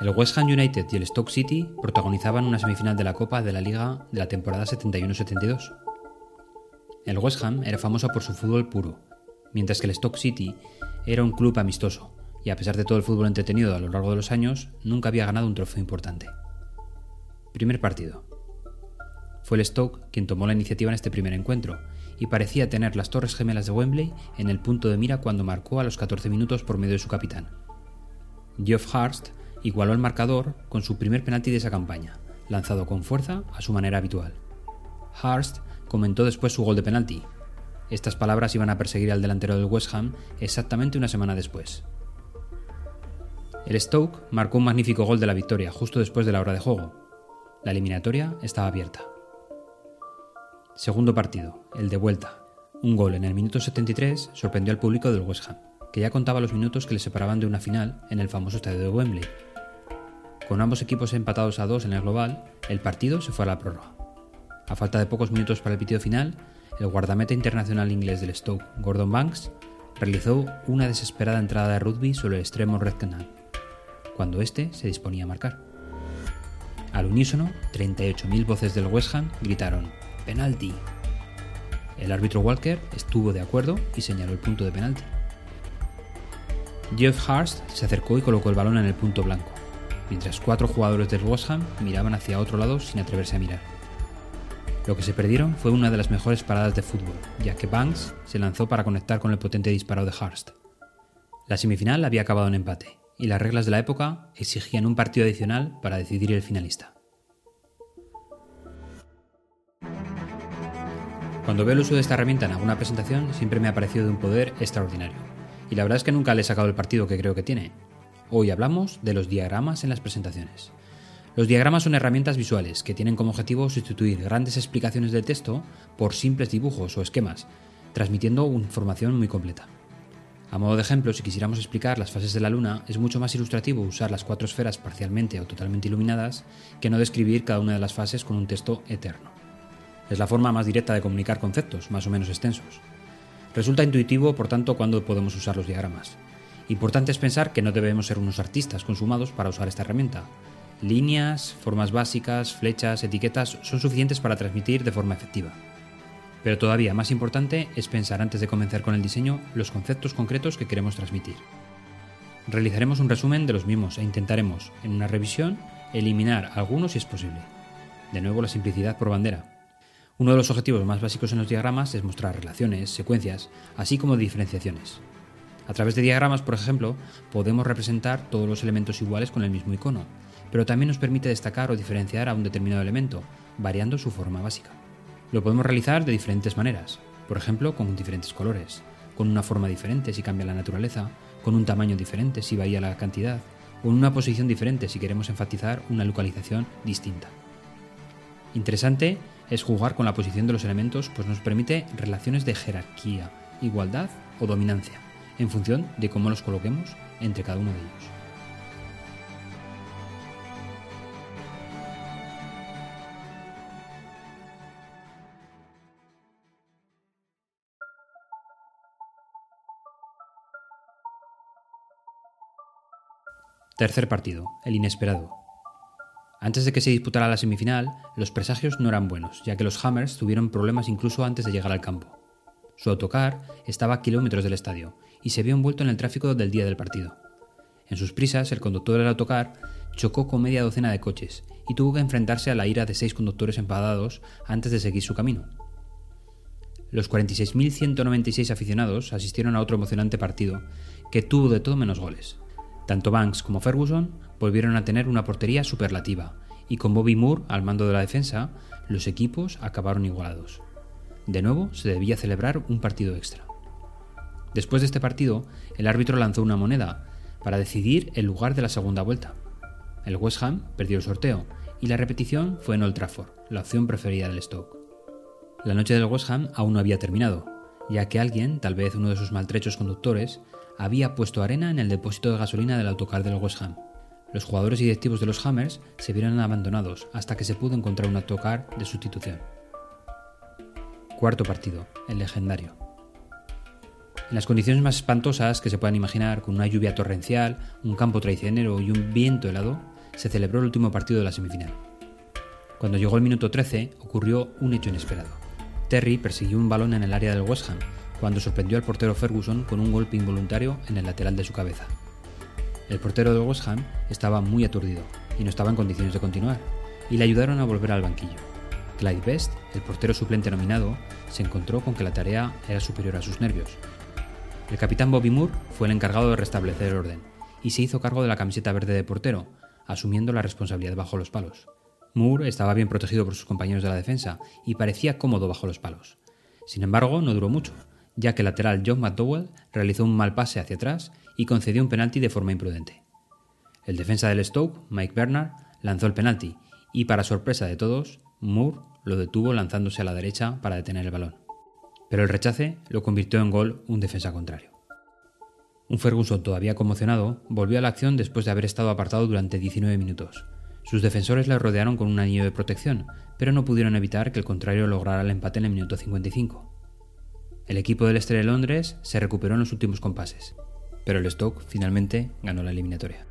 El West Ham United y el Stoke City protagonizaban una semifinal de la Copa de la Liga de la temporada 71-72. El West Ham era famoso por su fútbol puro, mientras que el Stoke City era un club amistoso, y a pesar de todo el fútbol entretenido a lo largo de los años, nunca había ganado un trofeo importante. Primer partido. Fue el Stoke quien tomó la iniciativa en este primer encuentro, y parecía tener las Torres Gemelas de Wembley en el punto de mira cuando marcó a los 14 minutos por medio de su capitán. Geoff Hurst igualó el marcador con su primer penalti de esa campaña, lanzado con fuerza a su manera habitual. Hurst comentó después su gol de penalti. Estas palabras iban a perseguir al delantero del West Ham exactamente una semana después. El Stoke marcó un magnífico gol de la victoria justo después de la hora de juego. La eliminatoria estaba abierta. Segundo partido, el de vuelta. Un gol en el minuto 73 sorprendió al público del West Ham, que ya contaba los minutos que le separaban de una final en el famoso estadio de Wembley. Con ambos equipos empatados a dos en el global, el partido se fue a la prórroga. A falta de pocos minutos para el pitido final, el guardameta internacional inglés del Stoke, Gordon Banks, realizó una desesperada entrada de rugby sobre el extremo Red Canal, cuando éste se disponía a marcar. Al unísono, 38.000 voces del West Ham gritaron penalti. El árbitro Walker estuvo de acuerdo y señaló el punto de penalti. Jeff Hurst se acercó y colocó el balón en el punto blanco, mientras cuatro jugadores del West Ham miraban hacia otro lado sin atreverse a mirar. Lo que se perdieron fue una de las mejores paradas de fútbol, ya que Banks se lanzó para conectar con el potente disparo de Hurst. La semifinal había acabado en empate, y las reglas de la época exigían un partido adicional para decidir el finalista. Cuando veo el uso de esta herramienta en alguna presentación, siempre me ha parecido de un poder extraordinario. Y la verdad es que nunca le he sacado el partido que creo que tiene. Hoy hablamos de los diagramas en las presentaciones. Los diagramas son herramientas visuales que tienen como objetivo sustituir grandes explicaciones del texto por simples dibujos o esquemas, transmitiendo información muy completa. A modo de ejemplo, si quisiéramos explicar las fases de la Luna, es mucho más ilustrativo usar las cuatro esferas parcialmente o totalmente iluminadas que no describir cada una de las fases con un texto eterno. Es la forma más directa de comunicar conceptos, más o menos extensos. Resulta intuitivo, por tanto, cuando podemos usar los diagramas. Importante es pensar que no debemos ser unos artistas consumados para usar esta herramienta. Líneas, formas básicas, flechas, etiquetas son suficientes para transmitir de forma efectiva. Pero todavía más importante es pensar antes de comenzar con el diseño los conceptos concretos que queremos transmitir. Realizaremos un resumen de los mismos e intentaremos, en una revisión, eliminar algunos si es posible. De nuevo la simplicidad por bandera, uno de los objetivos más básicos en los diagramas es mostrar relaciones, secuencias, así como diferenciaciones. A través de diagramas, por ejemplo, podemos representar todos los elementos iguales con el mismo icono, pero también nos permite destacar o diferenciar a un determinado elemento, variando su forma básica. Lo podemos realizar de diferentes maneras, por ejemplo, con diferentes colores, con una forma diferente si cambia la naturaleza, con un tamaño diferente si varía la cantidad, o en una posición diferente si queremos enfatizar una localización distinta. Interesante es jugar con la posición de los elementos, pues nos permite relaciones de jerarquía, igualdad o dominancia, en función de cómo los coloquemos entre cada uno de ellos. Tercer partido, el inesperado. Antes de que se disputara la semifinal, los presagios no eran buenos, ya que los Hammers tuvieron problemas incluso antes de llegar al campo. Su autocar estaba a kilómetros del estadio y se vio envuelto en el tráfico del día del partido. En sus prisas, el conductor del autocar chocó con media docena de coches y tuvo que enfrentarse a la ira de seis conductores enfadados antes de seguir su camino. Los 46.196 aficionados asistieron a otro emocionante partido, que tuvo de todo menos goles. Tanto Banks como Ferguson volvieron a tener una portería superlativa, y con Bobby Moore al mando de la defensa, los equipos acabaron igualados. De nuevo, se debía celebrar un partido extra. Después de este partido, el árbitro lanzó una moneda para decidir el lugar de la segunda vuelta. El West Ham perdió el sorteo y la repetición fue en Old Trafford, la opción preferida del Stoke. La noche del West Ham aún no había terminado, ya que alguien, tal vez uno de sus maltrechos conductores, había puesto arena en el depósito de gasolina del autocar del West Ham. Los jugadores y directivos de los Hammers se vieron abandonados hasta que se pudo encontrar un autocar de sustitución. Cuarto partido, el legendario. En las condiciones más espantosas que se puedan imaginar, con una lluvia torrencial, un campo traicionero y un viento helado, se celebró el último partido de la semifinal. Cuando llegó el minuto 13, ocurrió un hecho inesperado. Terry persiguió un balón en el área del West Ham, cuando sorprendió al portero Ferguson con un golpe involuntario en el lateral de su cabeza. El portero del West Ham estaba muy aturdido y no estaba en condiciones de continuar, y le ayudaron a volver al banquillo. Clyde Best, el portero suplente nominado, se encontró con que la tarea era superior a sus nervios. El capitán Bobby Moore fue el encargado de restablecer el orden, y se hizo cargo de la camiseta verde de portero, asumiendo la responsabilidad bajo los palos. Moore estaba bien protegido por sus compañeros de la defensa y parecía cómodo bajo los palos. Sin embargo, no duró mucho, ya que el lateral John McDowell realizó un mal pase hacia atrás y concedió un penalti de forma imprudente. El defensa del Stoke, Mike Bernard, lanzó el penalti y, para sorpresa de todos, Moore lo detuvo lanzándose a la derecha para detener el balón. Pero el rechace lo convirtió en gol un defensa contrario. Un Ferguson todavía conmocionado volvió a la acción después de haber estado apartado durante 19 minutos. Sus defensores le rodearon con un anillo de protección, pero no pudieron evitar que el contrario lograra el empate en el minuto 55. El equipo del Este de Londres se recuperó en los últimos compases, pero el Stoke finalmente ganó la eliminatoria.